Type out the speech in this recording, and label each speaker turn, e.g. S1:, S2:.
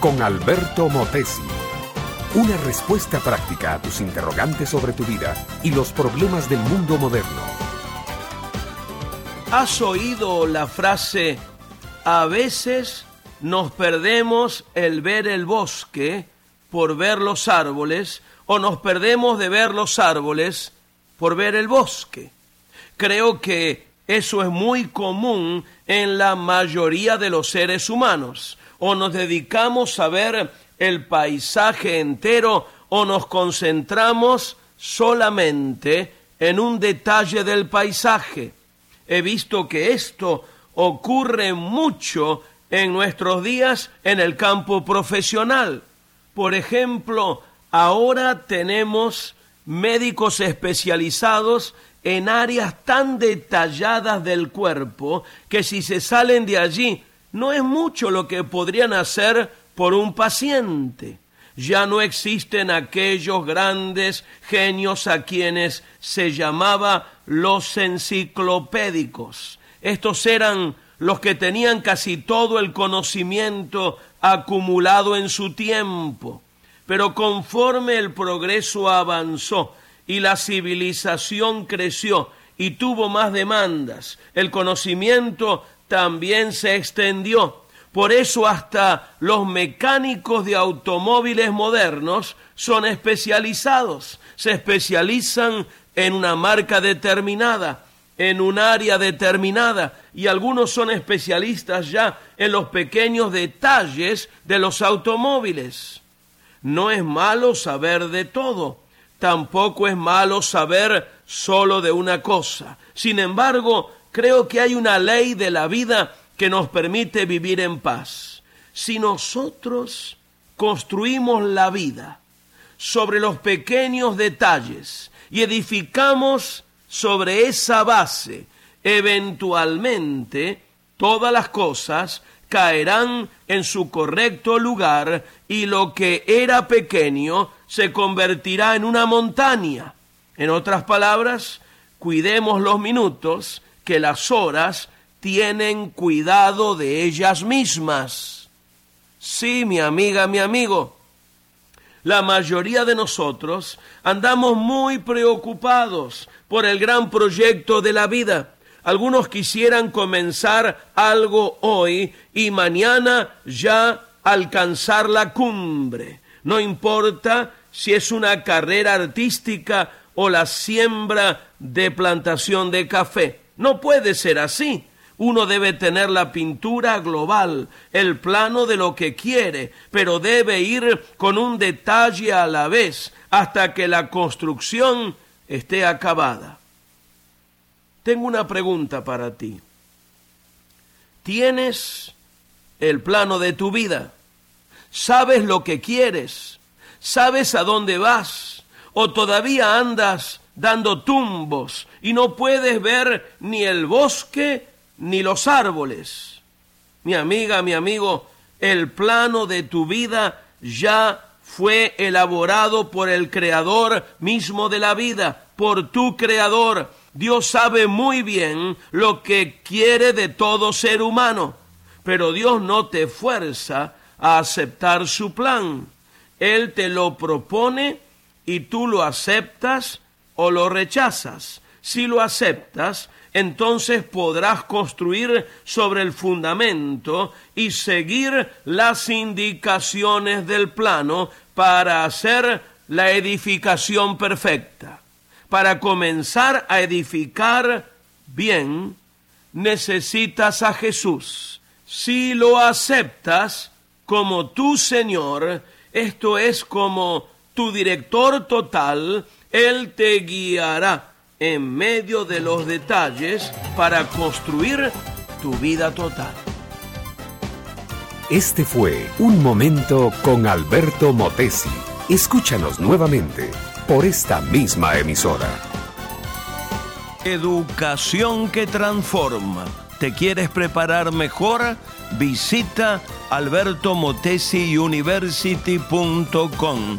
S1: con Alberto Motesi. Una respuesta práctica a tus interrogantes sobre tu vida y los problemas del mundo moderno.
S2: ¿Has oído la frase, a veces nos perdemos el ver el bosque por ver los árboles o nos perdemos de ver los árboles por ver el bosque? Creo que eso es muy común en la mayoría de los seres humanos. O nos dedicamos a ver el paisaje entero o nos concentramos solamente en un detalle del paisaje. He visto que esto ocurre mucho en nuestros días en el campo profesional. Por ejemplo, ahora tenemos médicos especializados en áreas tan detalladas del cuerpo que si se salen de allí no es mucho lo que podrían hacer por un paciente. Ya no existen aquellos grandes genios a quienes se llamaba los enciclopédicos. Estos eran los que tenían casi todo el conocimiento acumulado en su tiempo. Pero conforme el progreso avanzó y la civilización creció y tuvo más demandas. El conocimiento también se extendió. Por eso hasta los mecánicos de automóviles modernos son especializados. Se especializan en una marca determinada, en un área determinada, y algunos son especialistas ya en los pequeños detalles de los automóviles. No es malo saber de todo Tampoco es malo saber solo de una cosa. Sin embargo, creo que hay una ley de la vida que nos permite vivir en paz. Si nosotros construimos la vida sobre los pequeños detalles y edificamos sobre esa base, eventualmente todas las cosas caerán en su correcto lugar y lo que era pequeño se convertirá en una montaña. En otras palabras, cuidemos los minutos, que las horas tienen cuidado de ellas mismas. Sí, mi amiga, mi amigo, la mayoría de nosotros andamos muy preocupados por el gran proyecto de la vida. Algunos quisieran comenzar algo hoy y mañana ya alcanzar la cumbre. No importa si es una carrera artística o la siembra de plantación de café. No puede ser así. Uno debe tener la pintura global, el plano de lo que quiere, pero debe ir con un detalle a la vez hasta que la construcción esté acabada. Tengo una pregunta para ti. ¿Tienes el plano de tu vida? ¿Sabes lo que quieres? ¿Sabes a dónde vas? ¿O todavía andas dando tumbos y no puedes ver ni el bosque ni los árboles? Mi amiga, mi amigo, el plano de tu vida ya fue elaborado por el creador mismo de la vida, por tu creador. Dios sabe muy bien lo que quiere de todo ser humano, pero Dios no te fuerza a aceptar su plan. Él te lo propone y tú lo aceptas o lo rechazas. Si lo aceptas, entonces podrás construir sobre el fundamento y seguir las indicaciones del plano para hacer la edificación perfecta. Para comenzar a edificar bien, necesitas a Jesús. Si lo aceptas como tu Señor, esto es como tu director total, Él te guiará en medio de los detalles para construir tu vida total.
S1: Este fue Un Momento con Alberto Motesi. Escúchanos nuevamente por esta misma emisora.
S2: Educación que transforma. ¿Te quieres preparar mejor? Visita albertomotesiuniversity.com